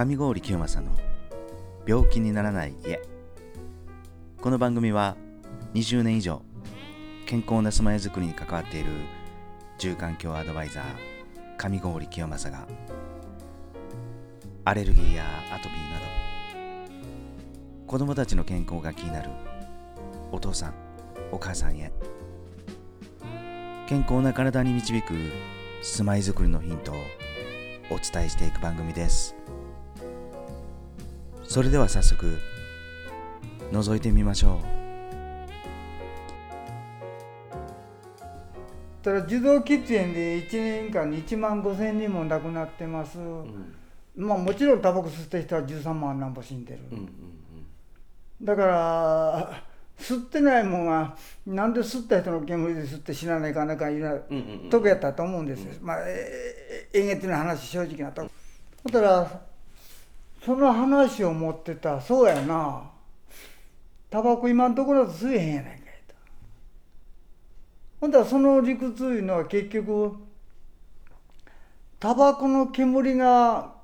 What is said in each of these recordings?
上郡清正の病気にならない家。この番組は20年以上健康な住まいづくりに関わっている住環境アドバイザー上郡清正がアレルギーやアトピーなど子供たちの健康が気になるお父さんお母さんへ健康な体に導く住まいづくりのヒントをお伝えしていく番組です。それでは早速覗いてみましょう。ただ児童喫煙で1年間に1万5千人も亡くなってます、うん、まあもちろんタバコ吸った人は13万何歩死んでる、うんうんうん、だから吸ってないもんがなんで吸った人の煙で吸って死なないかなかいうなとこやったと思うんです。よ、うん、まあ演劇の話正直なとこ。だからその話を持ってた。そうやな。タバコ今んところだと吸えへんやないかいと。ほんだらその理屈いうのは結局タバコの煙が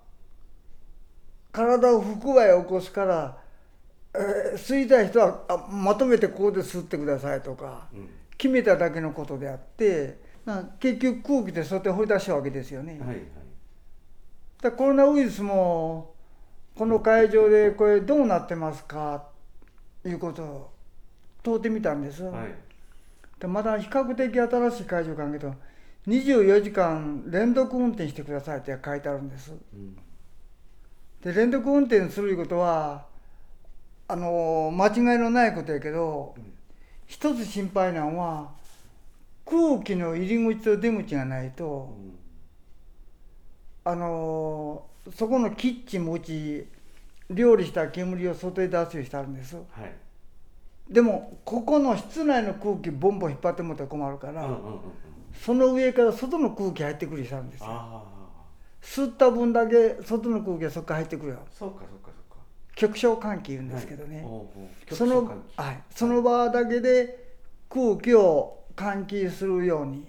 体を腹話を起こすからえー、吸いたい人はあまとめてここで吸ってくださいとか、うん、決めただけのことであって結局空気でそうやって掘り出したわけですよね。はいはい、だコロナウイルスもこの会場でこれどうなってますか？いうことを問うてみたんです。はい、でまだ比較的新しい会場かんけど24時間連続運転してくださいって書いてあるんです。うん、で連続運転するいうことはあの間違いのないことやけど、うん、一つ心配なのは空気の入り口と出口がないと、うん、あのそこのキッチンもうち料理した煙を外へ出すようにしてあるんです、はい、でもここの室内の空気ボンボン引っ張ってもらったら困るから、その上から外の空気入ってくるようにしてあるんですよ吸った分だけ外の空気がそこから入ってくるよ。そうかそうか局所換気言うんですけどね、はい、そのはい、その場だけで空気を換気するように、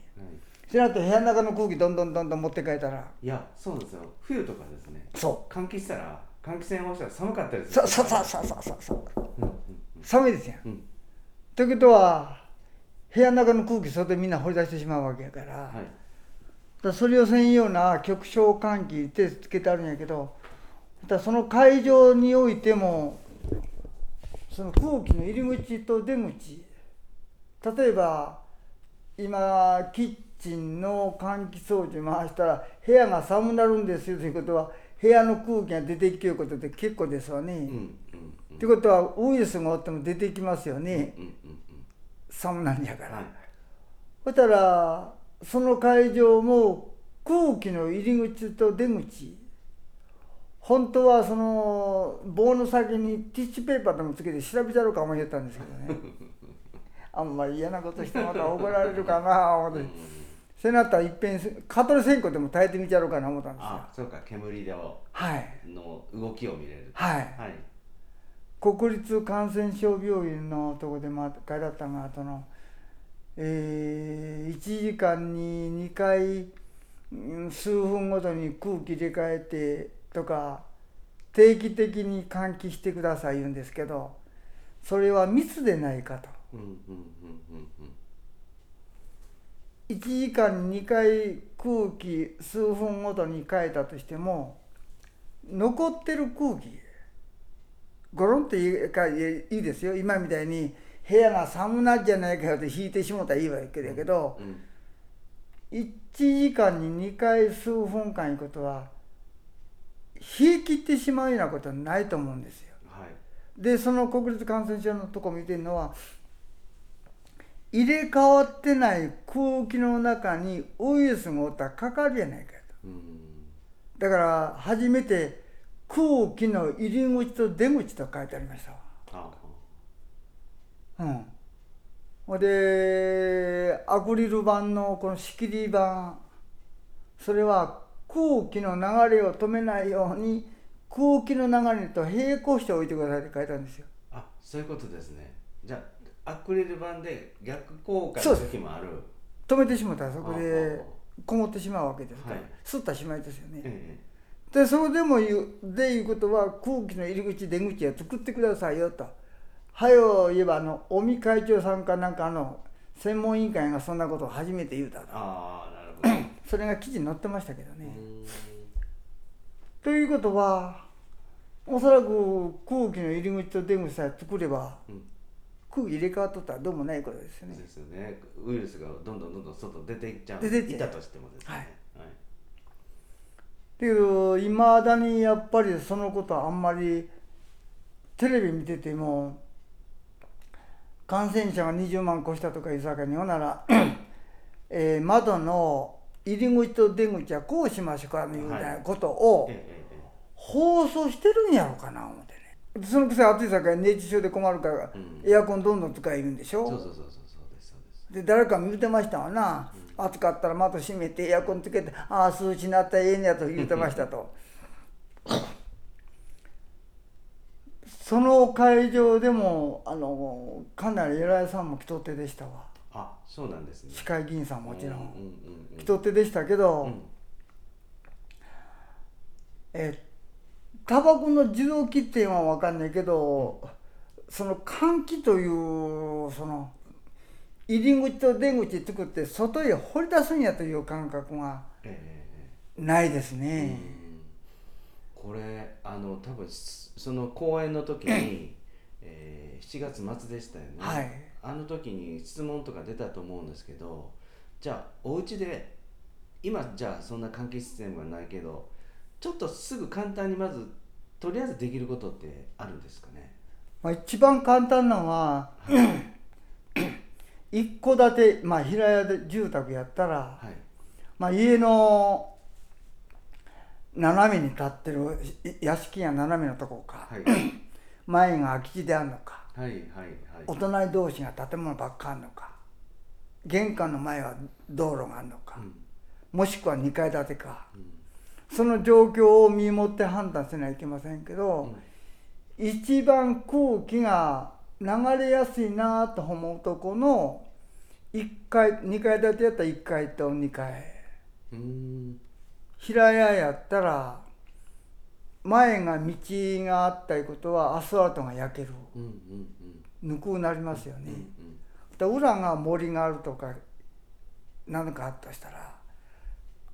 しなと部屋の中の空気どんどんどんどん持って帰ったら。いやそうなんですよ。冬とかですね。そう。換気したら換気扇をしたら寒かったりする。そうそうそうそうそうそう、寒いですよ、うん、ということは部屋の中の空気外でみんな掘り出してしまうわけやから,、はい、だそれをせんような局所換気ってつけてあるんやけどだその会場においてもその空気の入り口と出口例えば今キッチンの換気装置回したら部屋が寒なるんですよということは部屋の空気が出てきることで結構ですわね。と、うんうん、いうことはウイルスがおっても出てきますよね、うん寒なんやから。はい、そしたらその会場も空気の入り口と出口本当はその棒の先にティッシュペーパーでもつけて調べちゃろうか思いったんですけどね あんまり嫌なことしてまた怒られるかな思ってせなったらいっぺん蚊取り線香でも耐えてみちゃろうかな思ったんですよ。あそうか。煙ではい。の動きを見れるはい、はい、国立感染症病院のとこでま書いてあったのがそのえー、1時間に2回数分ごとに空気入れ替えてとか定期的に換気してください言うんですけどそれは密でないかと。1時間に2回空気数分ごとに変えたとしても残ってる空気ゴロンっていいですよ。今みたいに部屋が寒なっじゃないかよって引いてしもたらいいわけだけど、うん。うん、1時間に2回数分間いうことは冷え切ってしまうようなことはないと思うんですよ。はい、でその国立感染症のとこ見てるのは入れ替わってない空気の中にウイルスがおったらかかるやないかと。だから初めて空気の入り口と出口と書いてありましたわ。うん。ほでアクリル板のこの仕切り板それは空気の流れを止めないように空気の流れと並行しておいてくださいって書いたんですよあそういうことですねじゃあアクリル板で逆効果の時もある。止めてしまったらそこでこもってしまうわけですから、はい、吸ったしまいですよね、ええ、でそれでも言うでいうことは空気の入り口出口は作ってくださいよと。はよ言えばあの尾身会長さんかなんかの専門委員会がそんなことを初めて言うたと。ああなるほど。それが記事に載ってましたけどね。ということはおそらく空気の入り口と出口さえ作れば、うん空気入れ替わっとったらどうもないことですよね。ですよね。ウイルスがどんどんどんどん外出ていっちゃう。出ていたとしてもですね。はい。はい。だけどいまだにやっぱりそのことはあんまりテレビ見てても感染者が20万越したとかいうさかにほんなら、えー窓の入り口と出口はこうしましょうかみたいなことを放送してるんやろうかな思って。ねそのくせ暑いさかに熱中症で困るから、うん。エアコンどんどん使えるんでしょ？そうそうそうそうそうですそうです。で誰か見てましたわな、暑かったら窓閉めてエアコンつけてああ数値になったらええねやと言ってましたと。その会場でもあのかなり偉いさんも人手でしたわ。あそうなんですね。市会議員さんもちろんうんうんうん人手でしたけど、うん。えタバコの自動喫煙は分かんないけど、その換気というその入り口と出口作って外へ掘り出すんやという感覚がないですえね。うん。これあの多分その公演の時に、えー、7月末でしたよね、はい。あの時に質問とか出たと思うんですけどじゃあお家で今じゃあそんな換気システムはないけどちょっとすぐ簡単にまずとりあえずできることってあるんですかね？まあ、一番簡単なのは 一戸建て、まあ、平屋で住宅やったら、はい。まあ、家の斜めに立ってるい屋敷や斜めのとこかはい。前が空き地であるのかはいはいお隣同士が建物ばっかあるのか玄関の前は道路があるのか、うん。もしくは2階建てかうんその状況を見守って判断せないといけませんけど、一番空気が流れやすいなと思うとこの1階2階建てやったら1階と2階。うん。うん平屋やったら前が道があったいうことはアスファルトが焼ける。うんうんうん。ぬくくなりますよね。うんで裏が森があるとか何かあったとしたら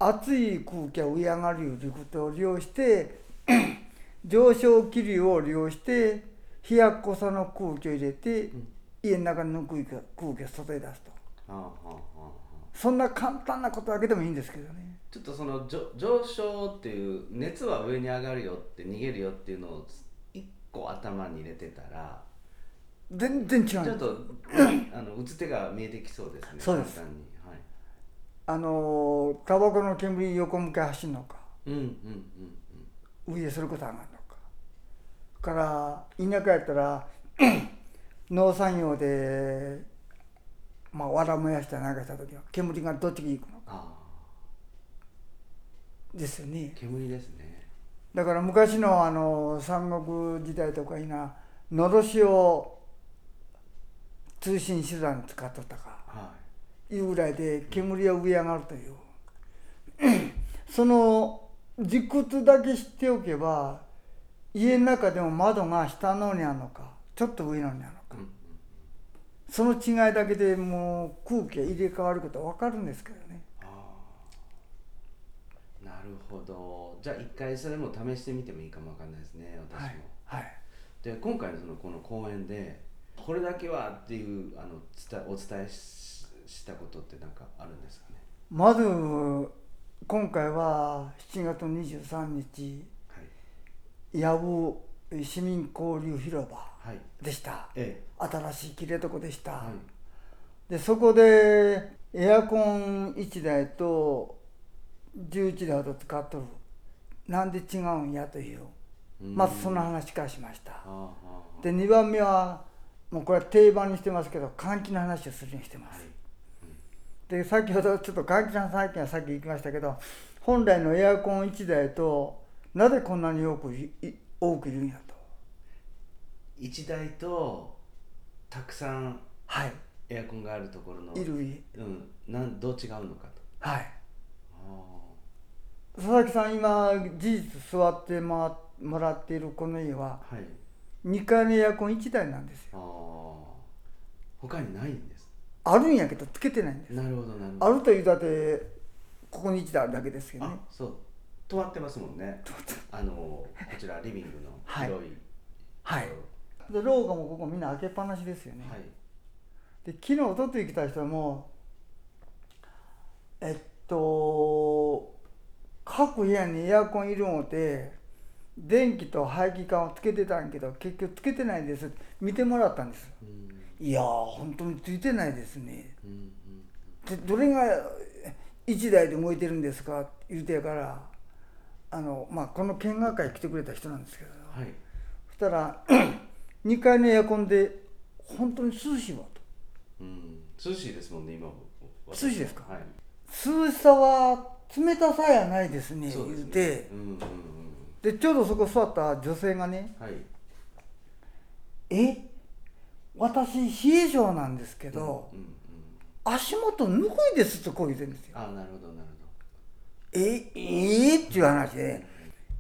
熱い空気が上上がるいうことを利用して 上昇気流を利用して冷やっこさの空気を入れて、ん。家の中のぬくい空気を外へ出すと。そんな簡単なことだけでもいいんですけどね。ちょっとその上上昇っていう熱は上に上がるよって逃げるよっていうのを一個頭に入れてたら全然違うちょっとあの打つ手が見えてきそうですねそうです。簡単に。はいあのタバコの煙横向け走るのか。うんうんうん上へすることは上がるのか。から田舎やったら 農作業でまあわら燃やしたりなんかした時は煙がどっちに行くのか。あですよね。あ煙ですね。だから昔のあの三国時代とかいなのろしを通信手段に使っとったか。はいうぐらいで煙は上上がるという。その理屈だけ知っておけば家の中でも窓が下の方にあるのかちょっと上の方にあるのか。い、うんうん、その違いだけでもう空気が入れ替わることは分かるんですけどね。なるほど。じゃあ一回それも試してみてもいいかもわかんないですね私も、はい。はい。で今回のそのこの講演でこれだけはっていうあの伝えお伝えししたことって何かあるんですかね？まず今回は7月23日はい。八尾市民交流広場はい。でした。え新しいきれいとこでした、えはい。でそこでエアコン1台と11台ほど使っとる。なんで違うんやという。うん。まずその話からしました。で2番目はもうこれは定番にしてますけど換気の話をするようにしてます、はいで先ほどちょっと換気の話はさっき言いましたけど本来のエアコン1台となぜこんなに多く多くいるんやと。一台とたくさんはい。エアコンがあるところのいるいうんなんどう違うのかと。はい。あ佐々木さん今事実座ってもらっているこの家ははい。2階のエアコン1台なんですよ。ああ他にないんですあるんやけどつけてないんです。なるほどなるほあどるというだってここに1台あるだけですけどね。あそう。止まってますもんね。あのこちらリビングのはい。広い。はい。とこで廊下もここみんな開けっぱなしですよね、ろはい。で昨日おととい来た人もえっと各部屋にエアコンいるので電気と排気管をつけてたんやけど結局つけてないです。見てもらったんです。うんいやー本当についてないですね。うんうんでどれが1台で動いてるんですか？って言うてやからあの、まあ、この見学会来てくれた人なんですけど。はい。そしたら 2階のエアコンで本当に涼しいわと。うん涼しいですもんね今涼しいですか？はい。涼しさは冷たさやないですねね。言うて。うんうんうん。でちょうどそこ座った女性がねはい「え？私冷え性なんですけど、うんうん足元ぬくいです」とこう言ってるんですよ。あなるほどなるええーっていう話で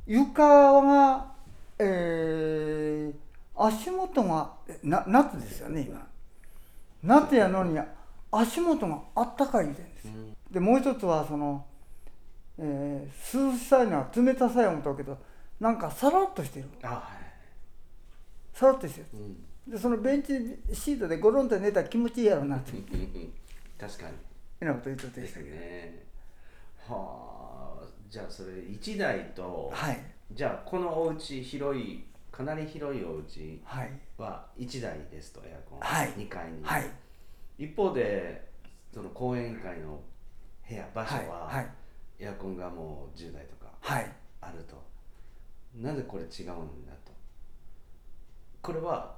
床が、えー足元がえな夏ですよね今。夏やのに足元があったかい言うてるんですうん。でもう一つはその、えー涼しさいうのは冷たさや思ったけどなんかさらっとしてる。あはさらっとしてる。いうんでそのベンチシートでゴロンと寝たら気持ちいいやろなっていううんうん確かに。ふうなこと言っとってですしたけど、ね。はあ。じゃあそれ1台とはい。じゃあこのお家広いかなり広いお家はい。は1台ですとエアコン、はい。2階に、はい。一方でその講演会の部屋場所はい。は、はい。エアコンがもう10台とかはい。あると。なぜこれ違うんだと。これは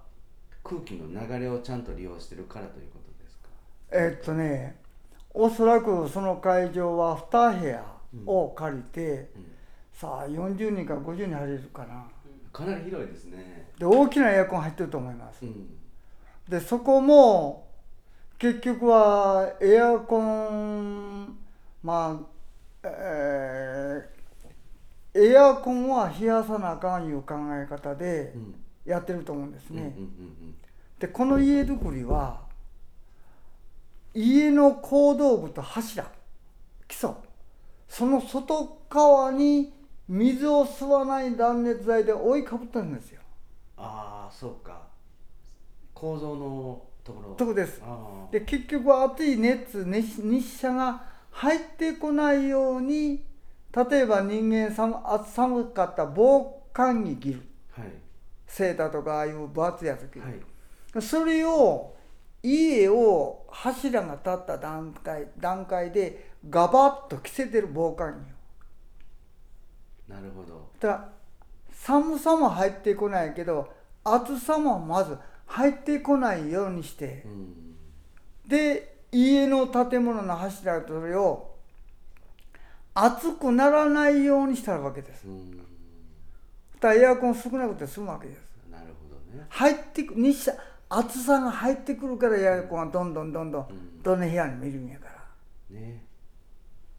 空気の流れをちゃんと利用してるからということですか？えーっとねおそらくその会場は2部屋を借りて、うん。さあ40人から50人入れるかな。かなり広いですね。で大きなエアコン入ってると思います。うん。でそこも結局はエアコンまあえーエアコンは冷やさなあかんいう考え方でうんやってると思うんですね。うんでこの家づくりは家の構造部と柱基礎。その外側に水を吸わない断熱材で覆いかぶってるんですよ。ああそうか。構造のところ。とこです。で結局は熱い熱熱日射が入ってこないように例えば人間寒暑寒かった防寒着着る。はいセーターとかああいう分厚いやつ着る、はい。それを家を柱が立った段階段階でガバッと着せてる防寒着をなるほど。だ寒さも入ってこないけど暑さもまず入ってこないようにして。うん。で家の建物の柱とそれを熱くならないようにしたわけです。うん。だエアコン少なくて済むわけです入ってく日射暑さが入ってくるからエアコンがどんどんどんどんうん。どの部屋にもいるんやから。ね。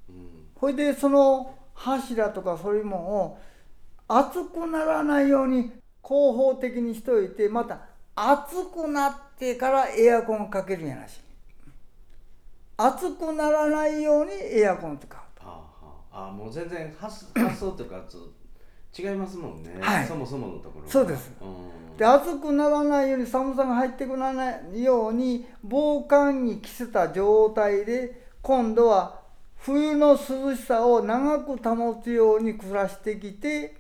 うん。ほいでその柱とかそういうもんを熱くならないように広報的にしといてまた熱くなってからエアコンをかけるんやなし。熱くならないようにエアコンを使うと。ああはあ。あもう全然発発想というかつ違いますもんね、はい。そもそものところが。そうです。うん。で熱くならないように寒さが入ってこないように防寒に着せた状態で今度は冬の涼しさを長く保つように暮らしてきて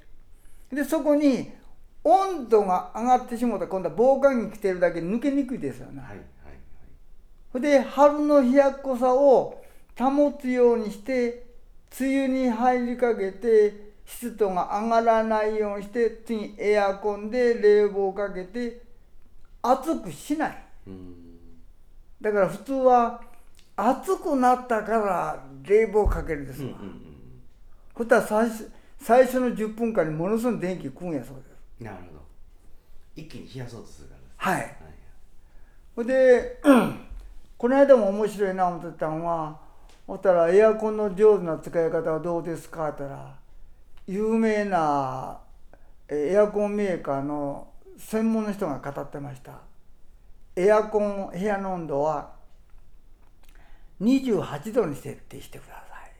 でそこに温度が上がってしまうと今度は防寒着着てるだけ抜けにくいですよね。はいはいで春の冷やっこさを保つようにして梅雨に入りかけて湿度が上がらないようにして次エアコンで冷房をかけて暑くしない。うん。だから普通は暑くなったから冷房かけるですわ、うんうんうんそしたら最初最初の10分間にものすごい電気食うんやそうです。なるほど。一気に冷やそうとするからですはい。はいほいで、この間も面白いな思ってたのはそしたらエアコンの上手な使い方はどうですかって言ったら有名なエアコンメーカーの専門の人が語ってました。エアコン部屋の温度は28度に設定してください。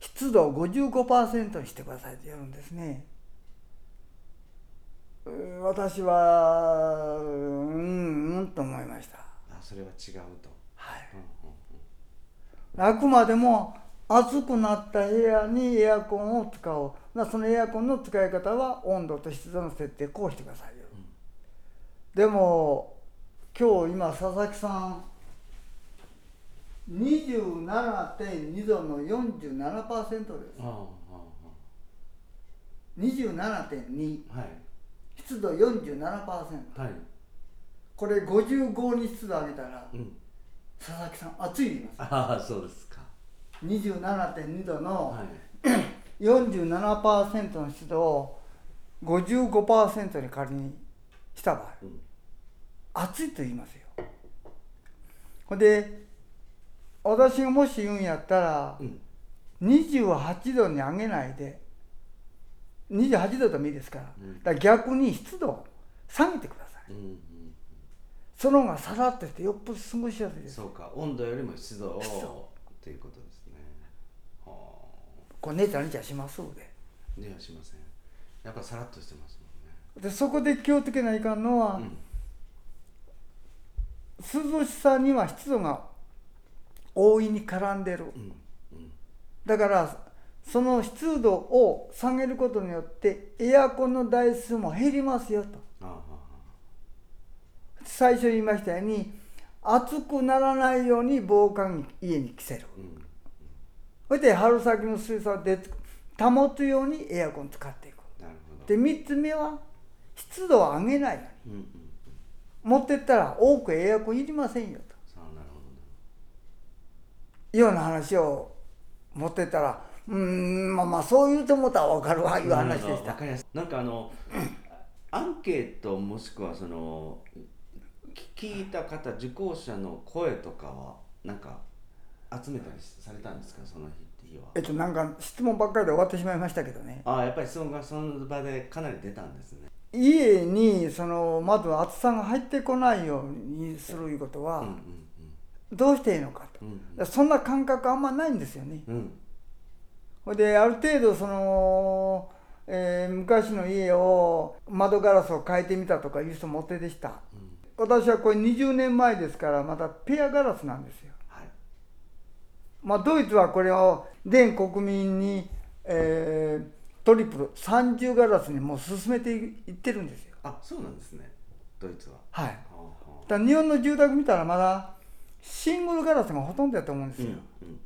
湿度を55%にしてくださいって言うんですね。私はうんうんと思いました。あそれは違うと。はい、うんうん、あくまでも暑くなった部屋にエアコンを使おう。そのエアコンの使い方は温度と湿度の設定こうしてくださいよ、うん、でも今日今佐々木さん27.2度の47%です。27.2、はい、湿度47%、はい、これ55に湿度上げたら、うん、佐々木さん暑い言います。ああそうです。か27.2度の、はい、47%の湿度を55%に仮にした場合、うん、暑いと言いますよ。ほんで私がもし言うんやったら、うん、28度に上げないで28度でもいいですから,、だから逆に湿度を下げてください、その方がさらっとしてよっぽど過ごしやすいです。そうか。温度よりも湿度をということですねこれ寝たりじゃしますで寝はしません。やっぱさらっとしてますもんね。でそこで気をつけないかんのは、うん、涼しさには湿度が大いに絡んでる、うんうん、だからその湿度を下げることによってエアコンの台数も減りますよと。最初言いましたように暑くならないように防寒着家に着せる、うん、そして春先の水素で保つようにエアコン使っていくで3つ目は湿度を上げないように、うんうん、持ってったら多くエアコンいりませんよと。ような話を持ってたらうんまあまあそう言うてもたら分かるわいう話でした。なんかあの アンケートもしくはその聞いた方受講者の声とかはなんか集めたりされたんですかその日は？えっとなんか質問ばっかりで終わってしまいましたけどね。ああやっぱり質問がその場でかなり出たんですね。家にそのまず暑さが入ってこないようにするいうことは、どうしていいのかと、うん、そんな感覚あんまないんですよね。うん、である程度その、えー、昔の家を窓ガラスを変えてみたとかいう人もお手でした、うん、私はこれ20年前ですからまたペアガラスなんですよ。はい、まあ、ドイツはこれを全国民に、えー、トリプル30ガラスにもう進めていってるんですよ。あそうなんですね。ドイツは。はい。だ日本の住宅見たらまだシングルガラスがほとんどやと思うんですよ、うん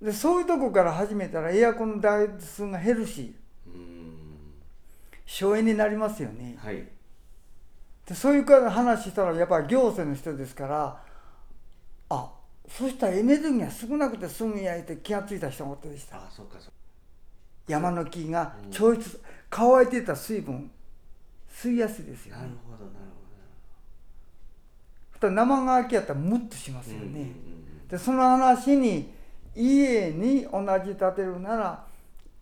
うん、でそういうとこから始めたらエアコンの台数が減るし省エネになりますよね、はい、でそういうから話したらやっぱり行政の人ですからあそしたらエネルギーが少なくて済むやいて気が付いた人がおってでした。あそっかそ山の木が超越、うん、乾いてた水分吸いやすいですよね。なるほどなるほど。生乾きやったらムッとしますよね。でその話に家に同じ建てるなら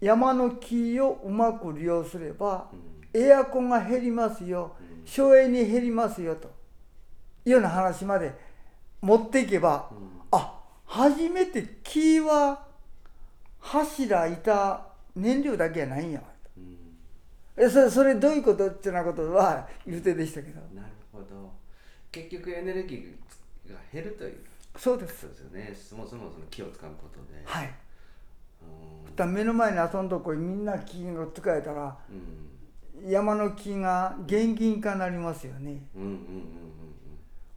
山の木をうまく利用すれば、エアコンが減りますよ、省エネ減りますよというような話まで持っていけば、あ初めて木は柱板燃料だけやないんや。うん、それそれどういうことってなことは言うてでしたけど。なるほど。結局エネルギーが減るという。そうです。そうですよね。そもそもその木を使うことで。はい。だ目の前に遊んどこみんな木が使えたら、うん、山の木が現金化になりますよね。うんうんうんうん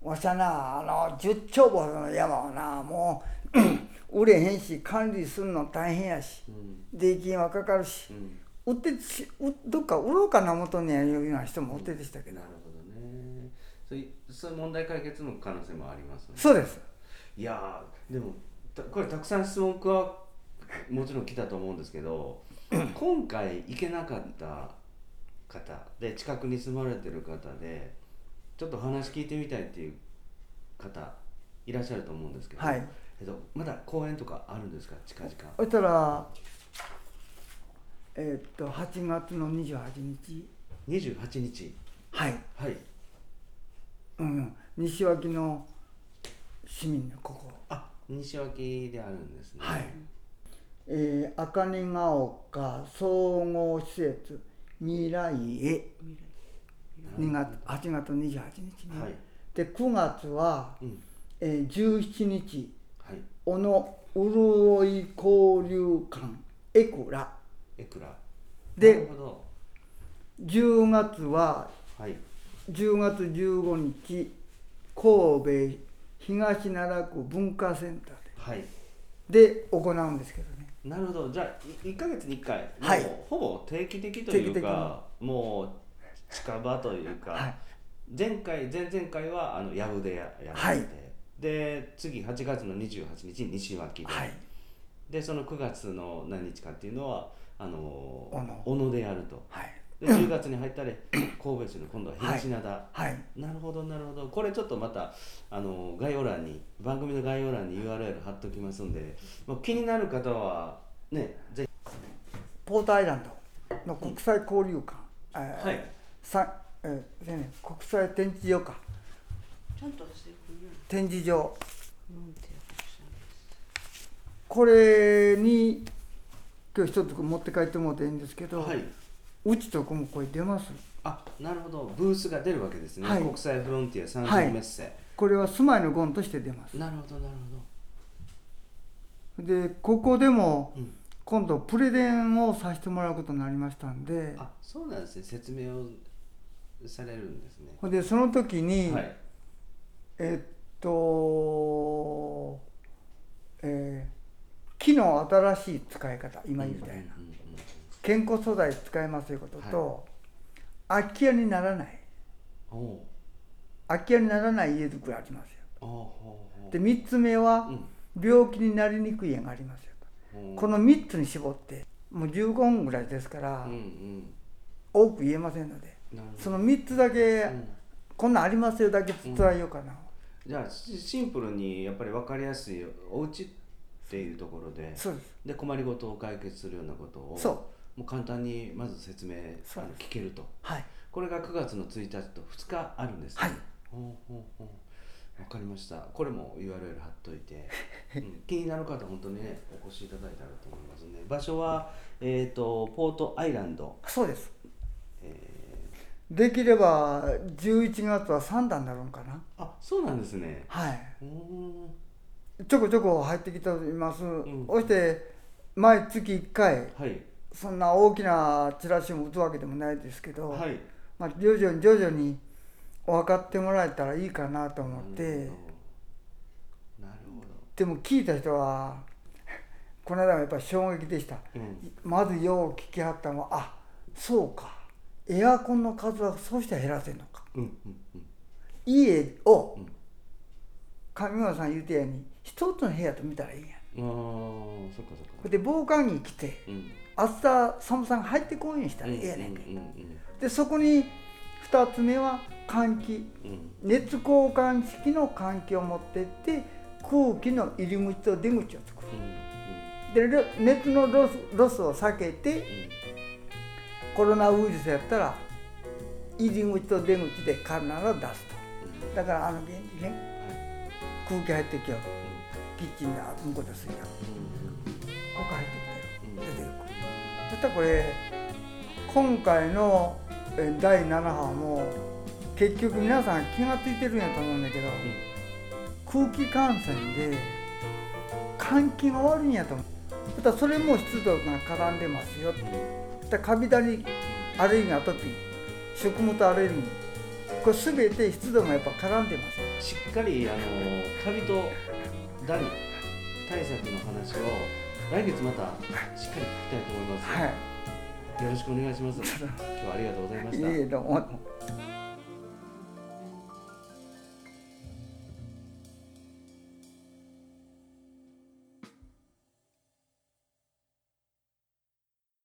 わしゃなあの十丁坊の山はなもう売れへんし管理するの大変やし、うん、税金はかかるし、うん、売ってどっか売ろうかな元にいうような人もおってでしたけど、なるほどそういうそういう問題解決の可能性もあります、ね、そうです。いやでもこれたくさん質問はもちろん来たと思うんですけど 今回行けなかった方で近くに住まれてる方でちょっと話聞いてみたいっていう方いらっしゃると思うんですけど、はい、えっとまだ公演とかあるんですか？近々。そしたらえーっと8月の28日。28日。はい、はい。うん、西脇の市民のここ。あ西脇であるんですね。はい。えー、赤根が丘総合施設未来へ2月8月28日ね、はい。で9月は、うん。えー、17日はい。小野潤い交流館エクラエクラなでるほど。10月ははい。10月15日神戸東奈良区文化センターはい。でで行うんですけどね。なるほど。じゃあ1か月に1回。はい。ほぼ定期的と定期的いうかもう近場というか、はい。前回前々回はあの八尾でややらはい。で次8月の28日西脇で、はい。でその9月の何日かっていうのはあの小野。でやると。はい。で10月に入ったり 神戸市の今度は東灘、はい。なるほどなるほど。これちょっとまたあの概要欄に番組の概要欄に URL 貼っときますんで、まあ、気になる方はねぜひ。ポートアイランドの国際交流館、えーはいさえー国際展示場か。展示場。これに今日一つ持って帰ってもらっていいんですけど、はい。うちとこもこれ出ます。あなるほど。ブースが出るわけですね、はい。国際フロンティア参はい照メッセ、これは住まいのゴンとして出ます。なるほどなるでここでも今度プレゼンをさせてもらうことになりましたんで。あそうなんですね。説明をされるんですね。でその時に、はい。えっとえー木の新しい使い方今言うたような、健康素材使いますということと、空き家にならない。空き家にならない家づくりありますよ。で3つ目はうん。病気になりにくい家がありますよう。んこの3つに絞ってもう15分ぐらいですから、うんうん。多く言えませんのでその3つだけ、うん。こんなんありますよだけ伝えようかな、じゃあシシンプルにやっぱり分かりやすいお家っていうところでそうです。で困りごとを解決するようなことをそう。もう簡単にまず説明あの聞けると。はい。これが9月の1日と2日あるんですね。はい。ほうほうほう。分かりました。これも URL 貼っといて、うん。気になる方本当にねお越しいただいたらと思いますね場所は、えー、とポートアイランド、そうです。えできれば11月は3段になるんかな。ーあそうなんですね。はい。ちょこちょこ入ってきております、ん。そして毎月1回はい。そんな大きなチラシも打つわけでもないですけど、はい。まあ、徐々に徐々に分かってもらえたらいいかなと思って、なるほど。なるほど。でも聞いた人はこの間もやっぱり衝撃でした。うん。まずよう聞きはったのはあそうかエアコンの数はそうして減らせんのか。うんうんうん。家をうん。上村さん言うてやに一つの部屋と見たらいいやん。あーそっかそっか。で防寒着着てうん。寒さが入ってこんようにしたらええやねんけ、うんうん。でそこに2つ目は換気。うん。うん熱交換式の換気を持ってって空気の入り口と出口を作る。うんでロ熱のロスロスを避けてコロナウイルスやったら入り口と出口で必ず出すと。だからあの現にね。空気入ってきよキッチンで向こうで吸いたここ入ってきたよ。出てる。そしたらこれ今回のえ第7波も結局皆さん気が付いてるんやと思うんだけど空気感染で換気が悪いんやと思う。そしたらそれも湿度が絡んでますよそしたらカビダリアレルギーアトピー食物アレルギーこれ全て湿度がやっぱ絡んでます。しっかりあのカビとダニ対策の話を来月またしっかり聞きたいと思います、はい。よろしくお願いします。今日はありがとうございました